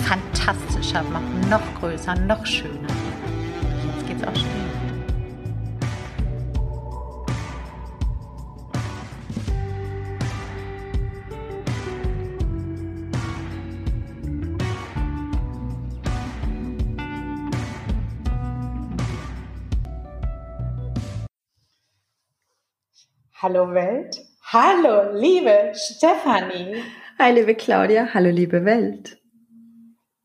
fantastischer machen, noch größer, noch schöner. Jetzt geht's auch schon. Hallo Welt. Hallo liebe Stefanie. Hi liebe Claudia. Hallo liebe Welt.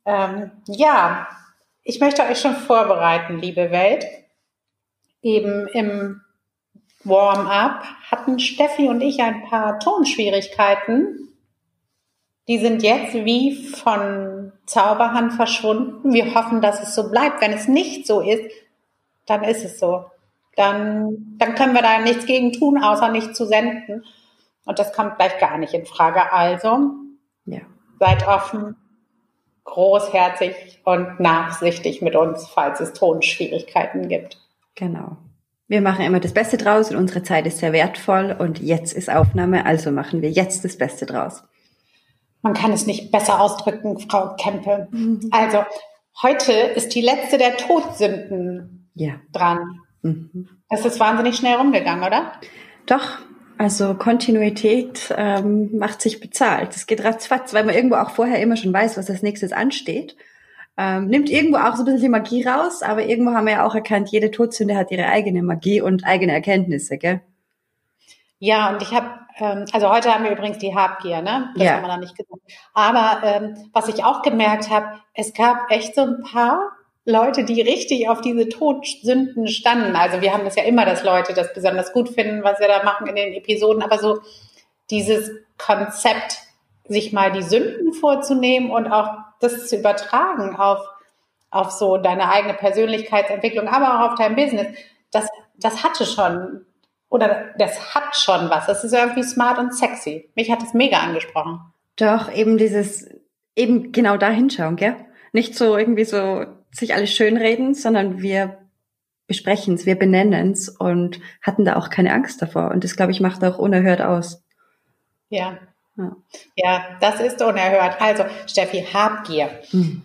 Ähm, ja, ich möchte euch schon vorbereiten, liebe Welt. Eben im Warm-up hatten Steffi und ich ein paar Tonschwierigkeiten. Die sind jetzt wie von Zauberhand verschwunden. Wir hoffen, dass es so bleibt. Wenn es nicht so ist, dann ist es so dann, dann können wir da nichts gegen tun, außer nicht zu senden. Und das kommt gleich gar nicht in Frage. Also, ja. seid offen, großherzig und nachsichtig mit uns, falls es Tonschwierigkeiten gibt. Genau. Wir machen immer das Beste draus und unsere Zeit ist sehr wertvoll und jetzt ist Aufnahme, also machen wir jetzt das Beste draus. Man kann es nicht besser ausdrücken, Frau Kempe. Mhm. Also, heute ist die letzte der Todsünden ja. dran. Mhm. Das ist wahnsinnig schnell rumgegangen, oder? Doch, also Kontinuität ähm, macht sich bezahlt. Es geht ratzfatz, weil man irgendwo auch vorher immer schon weiß, was als nächstes ansteht. Ähm, nimmt irgendwo auch so ein bisschen die Magie raus, aber irgendwo haben wir ja auch erkannt, jede Todsünde hat ihre eigene Magie und eigene Erkenntnisse, gell? Ja, und ich habe, ähm, also heute haben wir übrigens die Habgier, ne? Das ja. haben wir noch nicht gesagt. Aber ähm, was ich auch gemerkt habe, es gab echt so ein paar Leute, die richtig auf diese Todsünden standen. Also wir haben das ja immer, dass Leute das besonders gut finden, was wir da machen in den Episoden, aber so dieses Konzept, sich mal die Sünden vorzunehmen und auch das zu übertragen auf, auf so deine eigene Persönlichkeitsentwicklung, aber auch auf dein Business, das, das hatte schon, oder das hat schon was. Das ist irgendwie smart und sexy. Mich hat das mega angesprochen. Doch, eben dieses, eben genau da hinschauen, gell? Nicht so irgendwie so sich alles schönreden, sondern wir besprechen es, wir benennen es und hatten da auch keine Angst davor. Und das, glaube ich, macht auch unerhört aus. Ja. Ja, ja das ist unerhört. Also, Steffi, Habgier. Hm.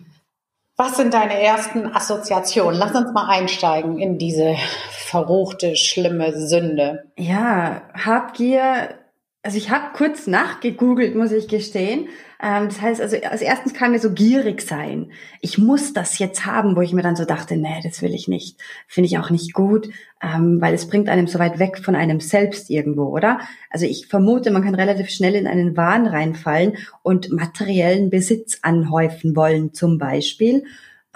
Was sind deine ersten Assoziationen? Lass uns mal einsteigen in diese verruchte, schlimme Sünde. Ja, Habgier also ich habe kurz nachgegoogelt, muss ich gestehen. Ähm, das heißt, also als erstens kann mir so gierig sein. Ich muss das jetzt haben, wo ich mir dann so dachte, nee, das will ich nicht. Finde ich auch nicht gut, ähm, weil es bringt einem so weit weg von einem selbst irgendwo, oder? Also ich vermute, man kann relativ schnell in einen Wahn reinfallen und materiellen Besitz anhäufen wollen, zum Beispiel,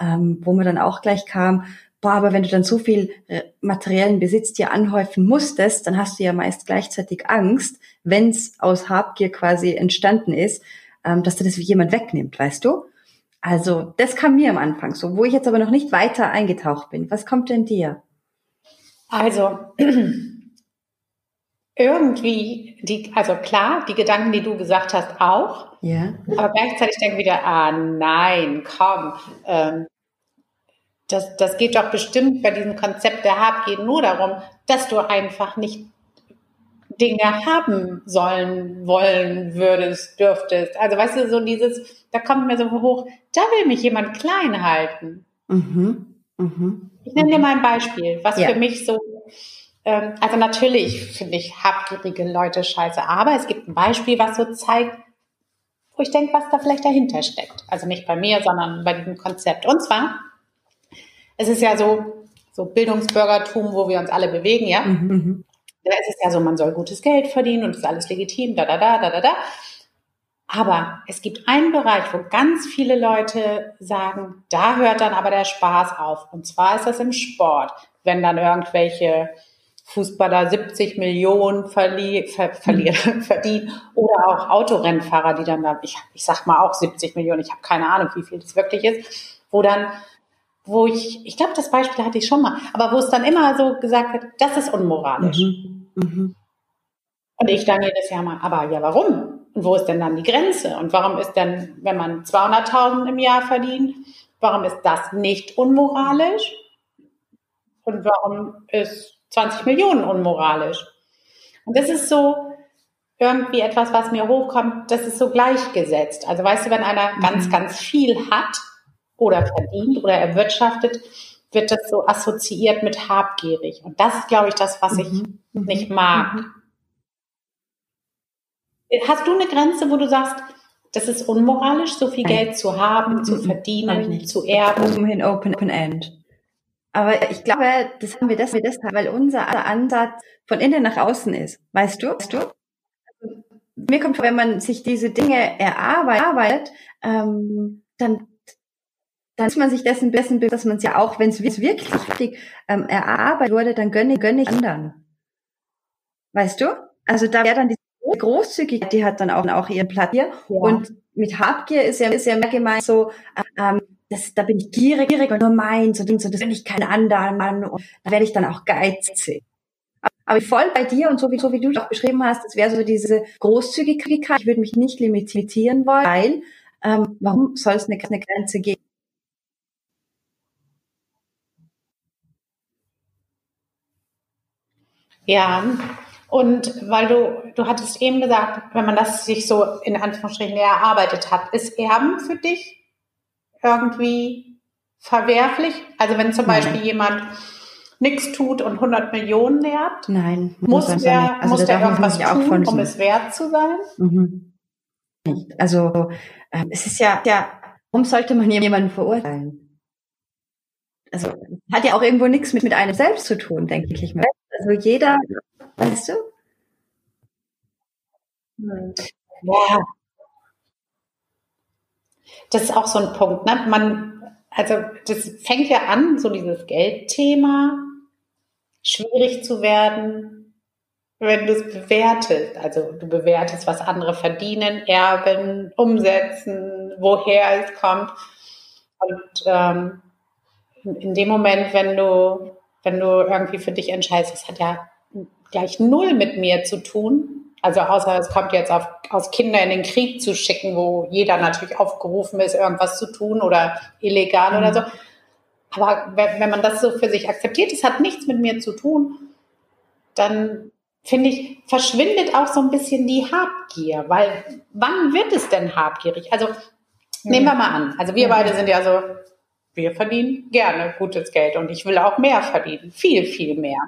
ähm, wo man dann auch gleich kam, boah, aber wenn du dann so viel äh, materiellen Besitz dir anhäufen musstest, dann hast du ja meist gleichzeitig Angst, wenn es aus Habgier quasi entstanden ist, ähm, dass dir das jemand wegnimmt, weißt du? Also das kam mir am Anfang so, wo ich jetzt aber noch nicht weiter eingetaucht bin. Was kommt denn dir? Also irgendwie, die, also klar, die Gedanken, die du gesagt hast, auch. Ja. Aber gleichzeitig denke ich wieder, ah nein, komm, ähm, das, das geht doch bestimmt bei diesem Konzept der Habgier nur darum, dass du einfach nicht Dinge haben sollen, wollen würdest, dürftest. Also weißt du, so dieses, da kommt mir so hoch, da will mich jemand klein halten. Mhm. Mhm. Ich nenne dir mal ein Beispiel, was ja. für mich so, ähm, also natürlich finde ich habgierige Leute scheiße, aber es gibt ein Beispiel, was so zeigt, wo ich denke, was da vielleicht dahinter steckt. Also nicht bei mir, sondern bei diesem Konzept. Und zwar, es ist ja so, so Bildungsbürgertum, wo wir uns alle bewegen, ja. Mhm. mhm. Da ist es ja so, man soll gutes Geld verdienen und ist alles legitim, da, da, da, da, da, da. Aber es gibt einen Bereich, wo ganz viele Leute sagen, da hört dann aber der Spaß auf. Und zwar ist das im Sport, wenn dann irgendwelche Fußballer 70 Millionen verli ver verdienen oder auch Autorennfahrer, die dann da, ich, ich sag mal auch 70 Millionen, ich habe keine Ahnung, wie viel das wirklich ist, wo dann, wo ich, ich glaube, das Beispiel hatte ich schon mal, aber wo es dann immer so gesagt wird, das ist unmoralisch. Mhm. Mhm. Und ich dann jedes Jahr mal, aber ja, warum? Und wo ist denn dann die Grenze? Und warum ist denn, wenn man 200.000 im Jahr verdient, warum ist das nicht unmoralisch? Und warum ist 20 Millionen unmoralisch. Und das ist so irgendwie etwas, was mir hochkommt, das ist so gleichgesetzt. Also weißt du, wenn einer mhm. ganz, ganz viel hat oder verdient oder erwirtschaftet, wird das so assoziiert mit habgierig. Und das ist, glaube ich, das, was ich mhm. mhm. nicht mag. Mhm. Hast du eine Grenze, wo du sagst, das ist unmoralisch, so viel Nein. Geld zu haben, zu mhm. verdienen, zu erben? Open in open, open end. Aber ich glaube, das haben wir deshalb, weil unser Ansatz von innen nach außen ist. Weißt du? Weißt du? Mir kommt vor, wenn man sich diese Dinge erarbeitet, ähm, dann dann ist man sich dessen dessen dass man es ja auch, wenn es wirklich richtig ähm, erarbeitet wurde, dann gönne, gönne ich anderen. Weißt du? Also da wäre dann die Großzügigkeit, die hat dann auch, auch ihren Platz hier. Ja. Und mit Habgier ist ja, ist ja mehr gemeint so, ähm, das, da bin ich gierig, gierig und nur meins und so, das will ich keinen anderen Mann und da werde ich dann auch geizig. Aber voll bei dir und so wie, so wie du auch beschrieben hast, das wäre so diese Großzügigkeit. Ich würde mich nicht limitieren wollen, weil ähm, warum soll es eine, eine Grenze geben? Ja, und weil du, du hattest eben gesagt, wenn man das sich so in Anführungsstrichen erarbeitet hat, ist Erben für dich irgendwie verwerflich? Also wenn zum Beispiel jemand nichts tut und 100 Millionen nährt, Nein, muss, muss der, also muss der irgendwas tun, um es wert zu sein? Mhm. Also äh, es ist ja, ja, warum sollte man jemanden verurteilen? Also hat ja auch irgendwo nichts mit, mit einem selbst zu tun, denke ich mal. Also jeder, weißt du? Ja, das ist auch so ein Punkt. Ne? Man, also das fängt ja an, so dieses Geldthema schwierig zu werden, wenn du es bewertest. Also du bewertest, was andere verdienen, erben, umsetzen, woher es kommt. Und ähm, in dem Moment, wenn du, wenn du irgendwie für dich entscheidest, das hat ja gleich null mit mir zu tun, also außer es kommt jetzt auf, aus Kinder in den Krieg zu schicken, wo jeder natürlich aufgerufen ist, irgendwas zu tun oder illegal mhm. oder so. Aber wenn, wenn man das so für sich akzeptiert, es hat nichts mit mir zu tun, dann finde ich, verschwindet auch so ein bisschen die Habgier, weil wann wird es denn habgierig? Also nehmen wir mal an, also wir beide sind ja so, wir verdienen gerne gutes Geld und ich will auch mehr verdienen, viel, viel mehr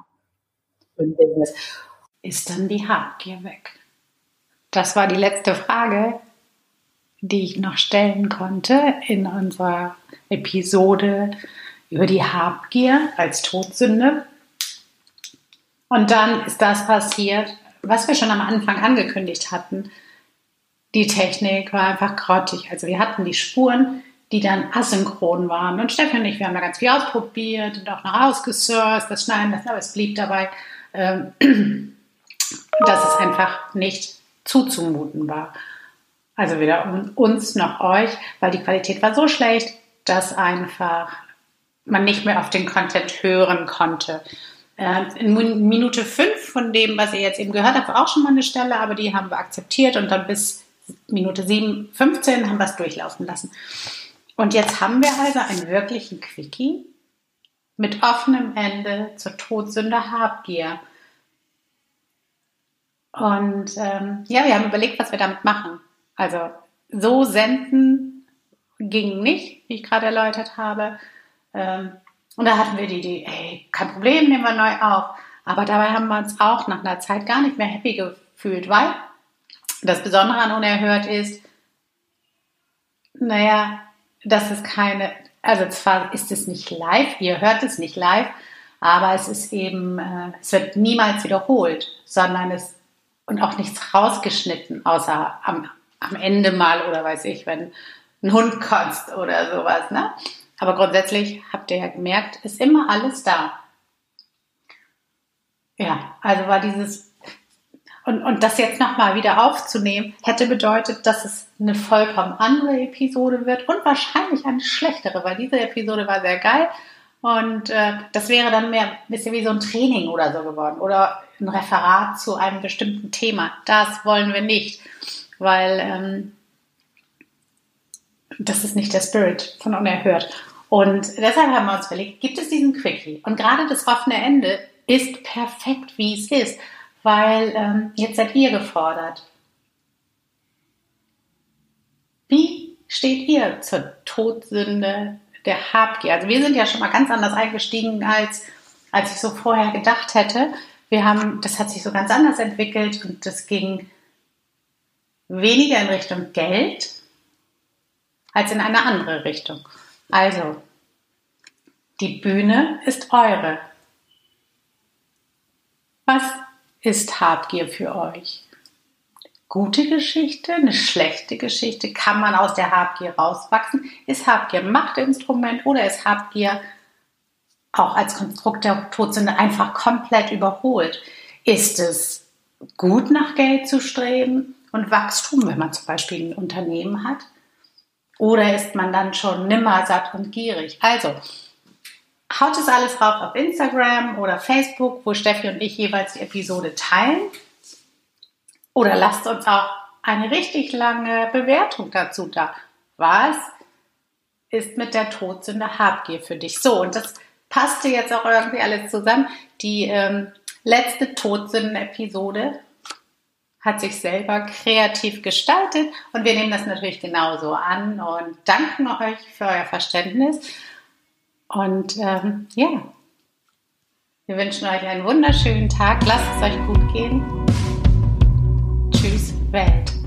im Business ist dann die Habgier weg? Das war die letzte Frage, die ich noch stellen konnte in unserer Episode über die Habgier als Todsünde. Und dann ist das passiert, was wir schon am Anfang angekündigt hatten. Die Technik war einfach grottig. Also wir hatten die Spuren, die dann asynchron waren. Und Steffi und ich, wir haben da ganz viel ausprobiert und auch noch ausgesourced, das Schneiden lassen, aber es blieb dabei. Ähm, dass es einfach nicht zuzumuten war. Also weder uns noch euch, weil die Qualität war so schlecht, dass einfach man nicht mehr auf den Content hören konnte. Äh, in Minute 5 von dem, was ihr jetzt eben gehört habt, war auch schon mal eine Stelle, aber die haben wir akzeptiert und dann bis Minute 7, 15 haben wir es durchlaufen lassen. Und jetzt haben wir also einen wirklichen Quickie mit offenem Ende zur Todsünde Habgier. Und ähm, ja, wir haben überlegt, was wir damit machen. Also so senden ging nicht, wie ich gerade erläutert habe. Ähm, und da hatten wir die Idee, ey, kein Problem, nehmen wir neu auf. Aber dabei haben wir uns auch nach einer Zeit gar nicht mehr happy gefühlt, weil das Besondere an Unerhört ist, naja, das ist keine, also zwar ist es nicht live, ihr hört es nicht live, aber es ist eben, äh, es wird niemals wiederholt, sondern es und auch nichts rausgeschnitten, außer am, am Ende mal oder weiß ich, wenn ein Hund kotzt oder sowas. Ne? Aber grundsätzlich habt ihr ja gemerkt, ist immer alles da. ja, also war dieses und, und das jetzt nochmal wieder aufzunehmen, hätte bedeutet, dass es eine vollkommen andere Episode wird und wahrscheinlich eine schlechtere, weil diese Episode war sehr geil. Und äh, das wäre dann mehr ein bisschen wie so ein Training oder so geworden oder ein Referat zu einem bestimmten Thema. Das wollen wir nicht, weil ähm, das ist nicht der Spirit von Unerhört. Und deshalb haben wir uns überlegt, gibt es diesen Quickie? Und gerade das offene Ende ist perfekt, wie es ist, weil ähm, jetzt seid ihr gefordert. Wie steht ihr zur Todsünde der Habgier? Also wir sind ja schon mal ganz anders eingestiegen, als, als ich so vorher gedacht hätte. Wir haben, das hat sich so ganz anders entwickelt und das ging weniger in Richtung Geld als in eine andere Richtung. Also, die Bühne ist eure. Was ist Habgier für euch? Gute Geschichte, eine schlechte Geschichte? Kann man aus der Habgier rauswachsen? Ist Habgier Machtinstrument oder ist Habgier auch als Konstrukt der Todsünde einfach komplett überholt? Ist es gut, nach Geld zu streben und Wachstum, wenn man zum Beispiel ein Unternehmen hat? Oder ist man dann schon nimmer satt und gierig? Also, haut es alles rauf auf Instagram oder Facebook, wo Steffi und ich jeweils die Episode teilen. Oder lasst uns auch eine richtig lange Bewertung dazu da. Was ist mit der Todsünde Habgier für dich? So, und das passte jetzt auch irgendwie alles zusammen. Die ähm, letzte Todsünden-Episode hat sich selber kreativ gestaltet und wir nehmen das natürlich genauso an und danken euch für euer Verständnis. Und ähm, ja, wir wünschen euch einen wunderschönen Tag. Lasst es euch gut gehen. Tschüss, Welt.